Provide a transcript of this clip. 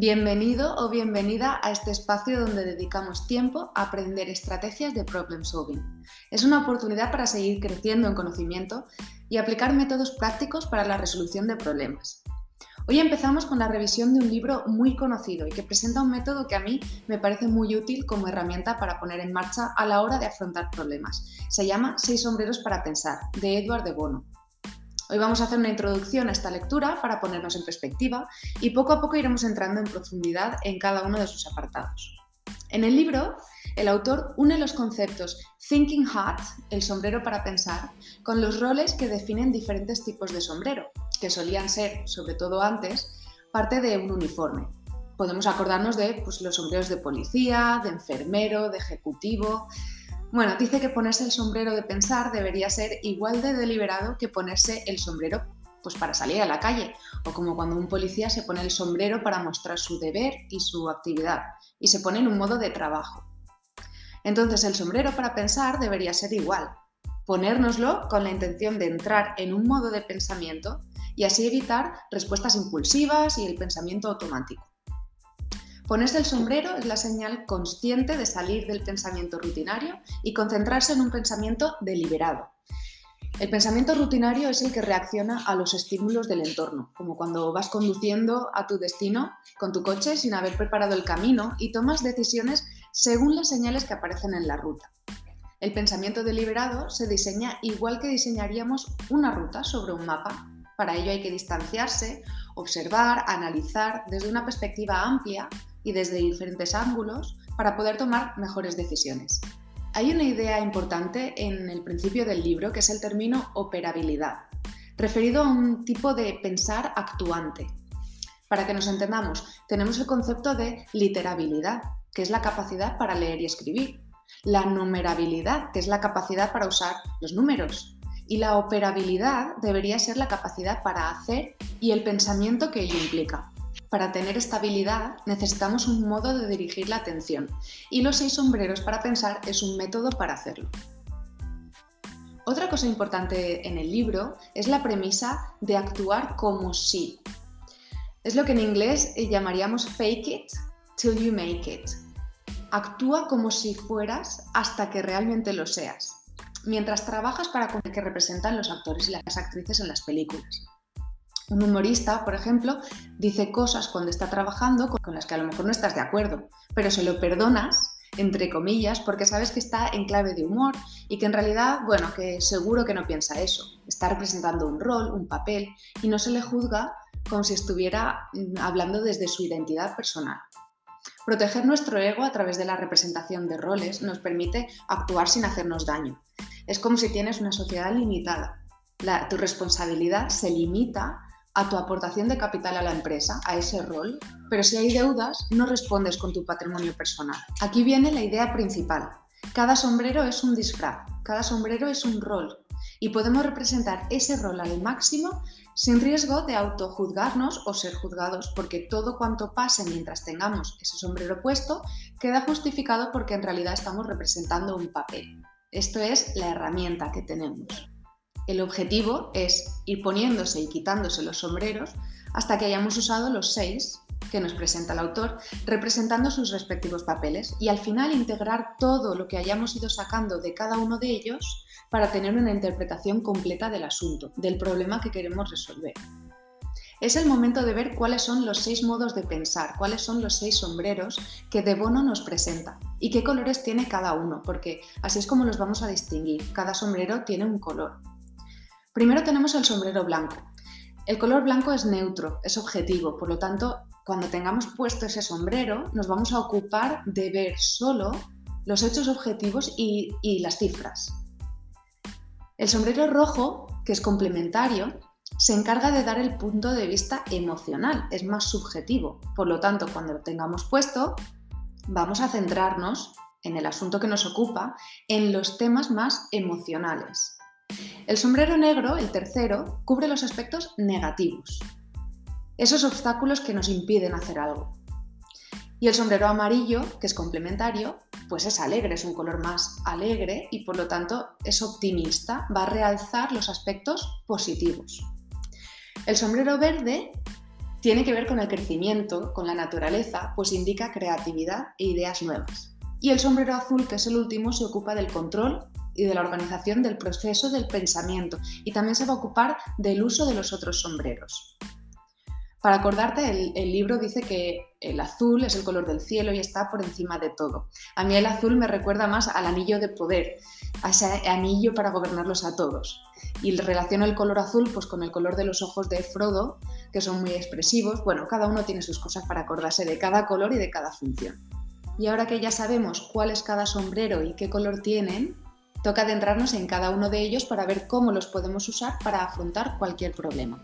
Bienvenido o bienvenida a este espacio donde dedicamos tiempo a aprender estrategias de problem solving. Es una oportunidad para seguir creciendo en conocimiento y aplicar métodos prácticos para la resolución de problemas. Hoy empezamos con la revisión de un libro muy conocido y que presenta un método que a mí me parece muy útil como herramienta para poner en marcha a la hora de afrontar problemas. Se llama Seis sombreros para pensar, de Edward de Bono. Hoy vamos a hacer una introducción a esta lectura para ponernos en perspectiva y poco a poco iremos entrando en profundidad en cada uno de sus apartados. En el libro, el autor une los conceptos Thinking Hat, el sombrero para pensar, con los roles que definen diferentes tipos de sombrero, que solían ser, sobre todo antes, parte de un uniforme. Podemos acordarnos de pues, los sombreros de policía, de enfermero, de ejecutivo, bueno, dice que ponerse el sombrero de pensar debería ser igual de deliberado que ponerse el sombrero pues para salir a la calle, o como cuando un policía se pone el sombrero para mostrar su deber y su actividad, y se pone en un modo de trabajo. Entonces el sombrero para pensar debería ser igual, ponérnoslo con la intención de entrar en un modo de pensamiento y así evitar respuestas impulsivas y el pensamiento automático. Ponerse el sombrero es la señal consciente de salir del pensamiento rutinario y concentrarse en un pensamiento deliberado. El pensamiento rutinario es el que reacciona a los estímulos del entorno, como cuando vas conduciendo a tu destino con tu coche sin haber preparado el camino y tomas decisiones según las señales que aparecen en la ruta. El pensamiento deliberado se diseña igual que diseñaríamos una ruta sobre un mapa. Para ello hay que distanciarse, observar, analizar desde una perspectiva amplia y desde diferentes ángulos para poder tomar mejores decisiones. Hay una idea importante en el principio del libro que es el término operabilidad, referido a un tipo de pensar actuante. Para que nos entendamos, tenemos el concepto de literabilidad, que es la capacidad para leer y escribir, la numerabilidad, que es la capacidad para usar los números, y la operabilidad debería ser la capacidad para hacer y el pensamiento que ello implica. Para tener estabilidad necesitamos un modo de dirigir la atención y los seis sombreros para pensar es un método para hacerlo. Otra cosa importante en el libro es la premisa de actuar como si. Es lo que en inglés llamaríamos fake it till you make it. Actúa como si fueras hasta que realmente lo seas, mientras trabajas para con el que representan los actores y las actrices en las películas. Un humorista, por ejemplo, dice cosas cuando está trabajando con las que a lo mejor no estás de acuerdo, pero se lo perdonas, entre comillas, porque sabes que está en clave de humor y que en realidad, bueno, que seguro que no piensa eso. Está representando un rol, un papel, y no se le juzga como si estuviera mm, hablando desde su identidad personal. Proteger nuestro ego a través de la representación de roles nos permite actuar sin hacernos daño. Es como si tienes una sociedad limitada. tu responsabilidad se limita a tu aportación de capital a la empresa, a ese rol, pero si hay deudas, no respondes con tu patrimonio personal. Aquí viene la idea principal. Cada sombrero es un disfraz, cada sombrero es un rol, y podemos representar ese rol al máximo sin riesgo de autojuzgarnos o ser juzgados, porque todo cuanto pase mientras tengamos ese sombrero puesto queda justificado porque en realidad estamos representando un papel. Esto es la herramienta que tenemos. El objetivo es ir poniéndose y quitándose los sombreros hasta que hayamos usado los seis que nos presenta el autor, representando sus respectivos papeles y al final integrar todo lo que hayamos ido sacando de cada uno de ellos para tener una interpretación completa del asunto, del problema que queremos resolver. Es el momento de ver cuáles son los seis modos de pensar, cuáles son los seis sombreros que De Bono nos presenta y qué colores tiene cada uno, porque así es como los vamos a distinguir. Cada sombrero tiene un color. Primero tenemos el sombrero blanco. El color blanco es neutro, es objetivo, por lo tanto, cuando tengamos puesto ese sombrero, nos vamos a ocupar de ver solo los hechos objetivos y, las cifras. El sombrero rojo, que es complementario, se encarga de dar el punto de vista emocional, es más subjetivo. Por lo tanto, cuando lo tengamos puesto, vamos a centrarnos en el asunto que nos ocupa, en los temas más emocionales. El sombrero negro, el tercero, cubre los aspectos negativos, esos obstáculos que nos impiden hacer algo. Y el sombrero amarillo, que es complementario, pues es alegre, es un color más alegre y por lo tanto es optimista, va a realzar los aspectos positivos. El sombrero verde tiene que ver con el crecimiento, con la naturaleza, pues indica creatividad e ideas nuevas. Y el sombrero azul, que es el último, se ocupa del control y de la organización del proceso del pensamiento y también se va a ocupar del uso de los otros sombreros. Para acordarte, el, libro dice que el azul es el color del cielo y está por encima de todo. A mí el azul me recuerda más al anillo de poder, a ese anillo para gobernarlos a todos. Y relaciono el color azul pues, con el color de los ojos de Frodo, que son muy expresivos. Bueno, cada uno tiene sus cosas para acordarse de cada color y de cada función. Y ahora que ya sabemos cuál es cada sombrero y qué color tienen, toca adentrarnos en cada uno de ellos para ver cómo los podemos usar para afrontar cualquier problema.